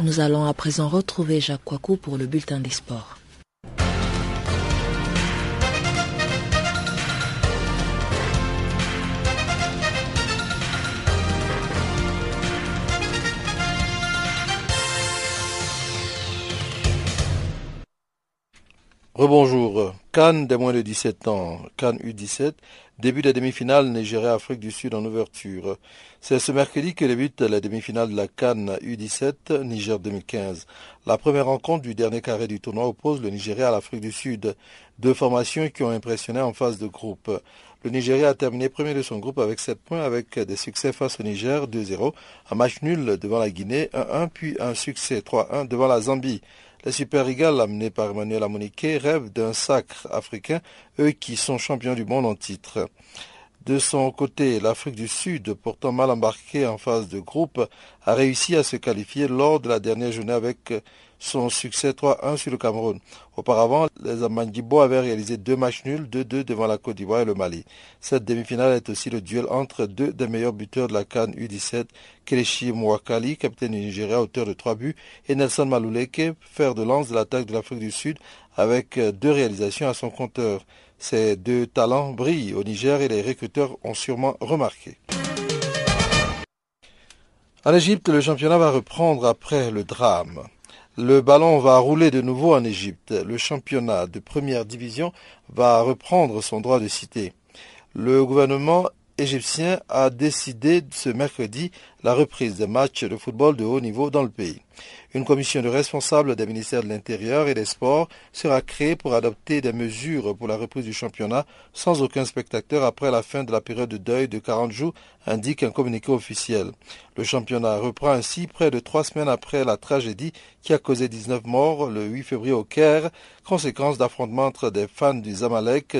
Nous allons à présent retrouver Jacques Kouakou pour le bulletin des sports. Rebonjour. Cannes des moins de 17 ans, Cannes U17, début de la demi-finale Nigeria-Afrique du Sud en ouverture. C'est ce mercredi que débute la demi-finale de la Cannes U17 Niger 2015. La première rencontre du dernier carré du tournoi oppose le Nigeria à l'Afrique du Sud, deux formations qui ont impressionné en phase de groupe. Le Nigeria a terminé premier de son groupe avec 7 points avec des succès face au Niger 2-0, un match nul devant la Guinée 1-1 puis un succès 3-1 devant la Zambie. Les Super Eagles, amenés par Emmanuel Amoniqué, rêvent d'un sacre africain, eux qui sont champions du monde en titre. De son côté, l'Afrique du Sud, pourtant mal embarquée en phase de groupe, a réussi à se qualifier lors de la dernière journée avec son succès 3-1 sur le Cameroun. Auparavant, les Amandibo avaient réalisé deux matchs nuls, 2-2 devant la Côte d'Ivoire et le Mali. Cette demi-finale est aussi le duel entre deux des meilleurs buteurs de la Cannes U17, Kelechi Mwakali, capitaine du Nigeria, auteur de trois buts, et Nelson Maluleke, fer de lance de l'attaque de l'Afrique du Sud, avec deux réalisations à son compteur. Ces deux talents brillent au Niger et les recruteurs ont sûrement remarqué. En Égypte, le championnat va reprendre après le drame. Le ballon va rouler de nouveau en Égypte. Le championnat de première division va reprendre son droit de cité. Le gouvernement égyptien a décidé ce mercredi la reprise des matchs de football de haut niveau dans le pays. Une commission de responsables des ministères de l'Intérieur et des Sports sera créée pour adopter des mesures pour la reprise du championnat sans aucun spectateur après la fin de la période de deuil de 40 jours, indique un communiqué officiel. Le championnat reprend ainsi près de trois semaines après la tragédie qui a causé 19 morts le 8 février au Caire, conséquence d'affrontements entre des fans du Zamalek,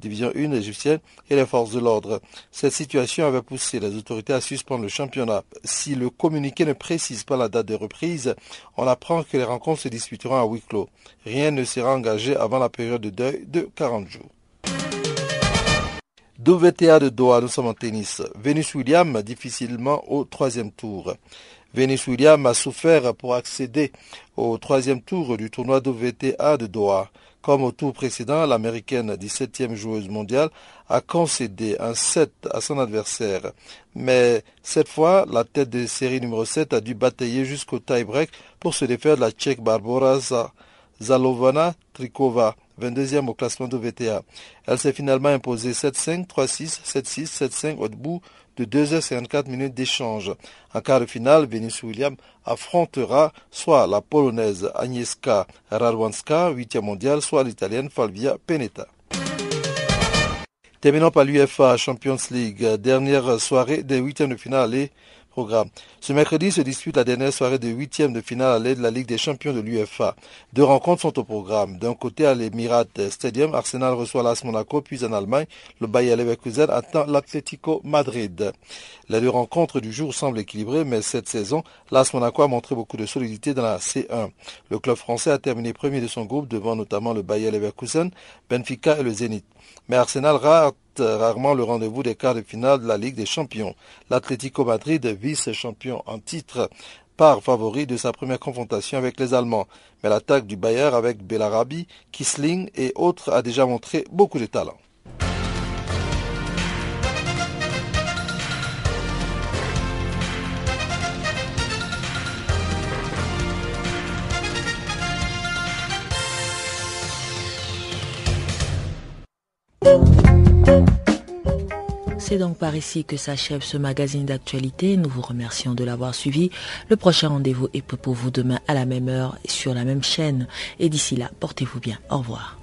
division 1 égyptienne, et les forces de l'ordre. Cette situation avait poussé les autorités à suspendre le championnat. Si le communiqué ne précise pas la date de reprise, on apprend que les rencontres se disputeront à huis clos. Rien ne sera engagé avant la période de deuil de 40 jours. WTA de Doha, nous sommes en tennis. Venus Williams difficilement au troisième tour. Venus Williams a souffert pour accéder au troisième tour du tournoi WTA de Doha. Comme au tour précédent, l'américaine 17e joueuse mondiale a concédé un 7 à son adversaire. Mais cette fois, la tête de série numéro 7 a dû batailler jusqu'au tie-break pour se défaire de la tchèque Barbara Zalovana Trikova, 22e au classement de VTA. Elle s'est finalement imposée 7-5, 3-6, 7-6, 7-5 au bout de 2h54 minutes d'échange. En quart de finale, Venus Williams affrontera soit la polonaise Agnieszka Radwanska, 8e mondiale, soit l'italienne Falvia Peneta. Terminons par l'UFA Champions League, dernière soirée des huitièmes de finale ce mercredi se dispute la dernière soirée de huitième de finale à l'aide de la Ligue des champions de l'UFA. Deux rencontres sont au programme. D'un côté, à l'Emirat Stadium, Arsenal reçoit l'AS Monaco, puis en Allemagne, le Bayer Leverkusen attend l'Atlético Madrid. Les deux rencontres du jour semblent équilibrées, mais cette saison, l'AS Monaco a montré beaucoup de solidité dans la C1. Le club français a terminé premier de son groupe devant notamment le Bayer Leverkusen, Benfica et le Zénith. Mais Arsenal rarement le rendez-vous des quarts de finale de la Ligue des Champions. L'Atlético Madrid, vice-champion en titre, part favori de sa première confrontation avec les Allemands. Mais l'attaque du Bayern avec Belarabi, Kisling et autres a déjà montré beaucoup de talent. C'est donc par ici que s'achève ce magazine d'actualité. Nous vous remercions de l'avoir suivi. Le prochain rendez-vous est pour vous demain à la même heure et sur la même chaîne. Et d'ici là, portez-vous bien. Au revoir.